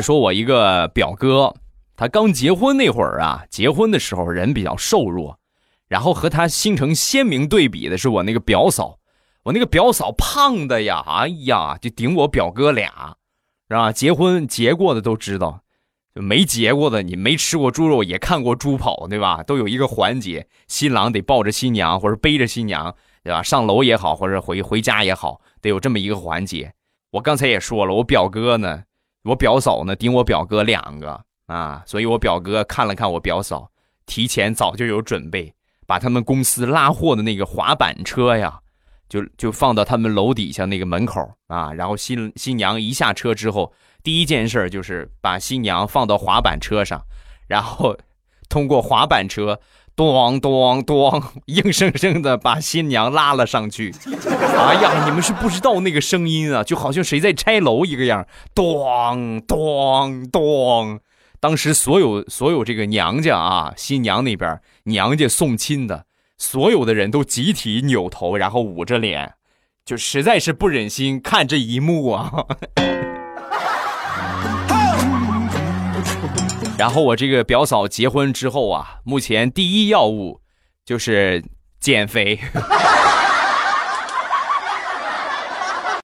说我一个表哥，他刚结婚那会儿啊，结婚的时候人比较瘦弱，然后和他形成鲜明对比的是我那个表嫂，我那个表嫂胖的呀，哎呀，就顶我表哥俩，是吧？结婚结过的都知道，就没结过的，你没吃过猪肉也看过猪跑，对吧？都有一个环节，新郎得抱着新娘或者背着新娘，对吧？上楼也好，或者回回家也好，得有这么一个环节。我刚才也说了，我表哥呢，我表嫂呢，顶我表哥两个啊，所以我表哥看了看我表嫂，提前早就有准备，把他们公司拉货的那个滑板车呀，就就放到他们楼底下那个门口啊，然后新新娘一下车之后，第一件事就是把新娘放到滑板车上，然后通过滑板车。咚咚咚，硬生生的把新娘拉了上去。哎呀，你们是不知道那个声音啊，就好像谁在拆楼一个样。咚咚咚，当时所有所有这个娘家啊，新娘那边娘家送亲的所有的人都集体扭头，然后捂着脸，就实在是不忍心看这一幕啊。然后我这个表嫂结婚之后啊，目前第一要务就是减肥。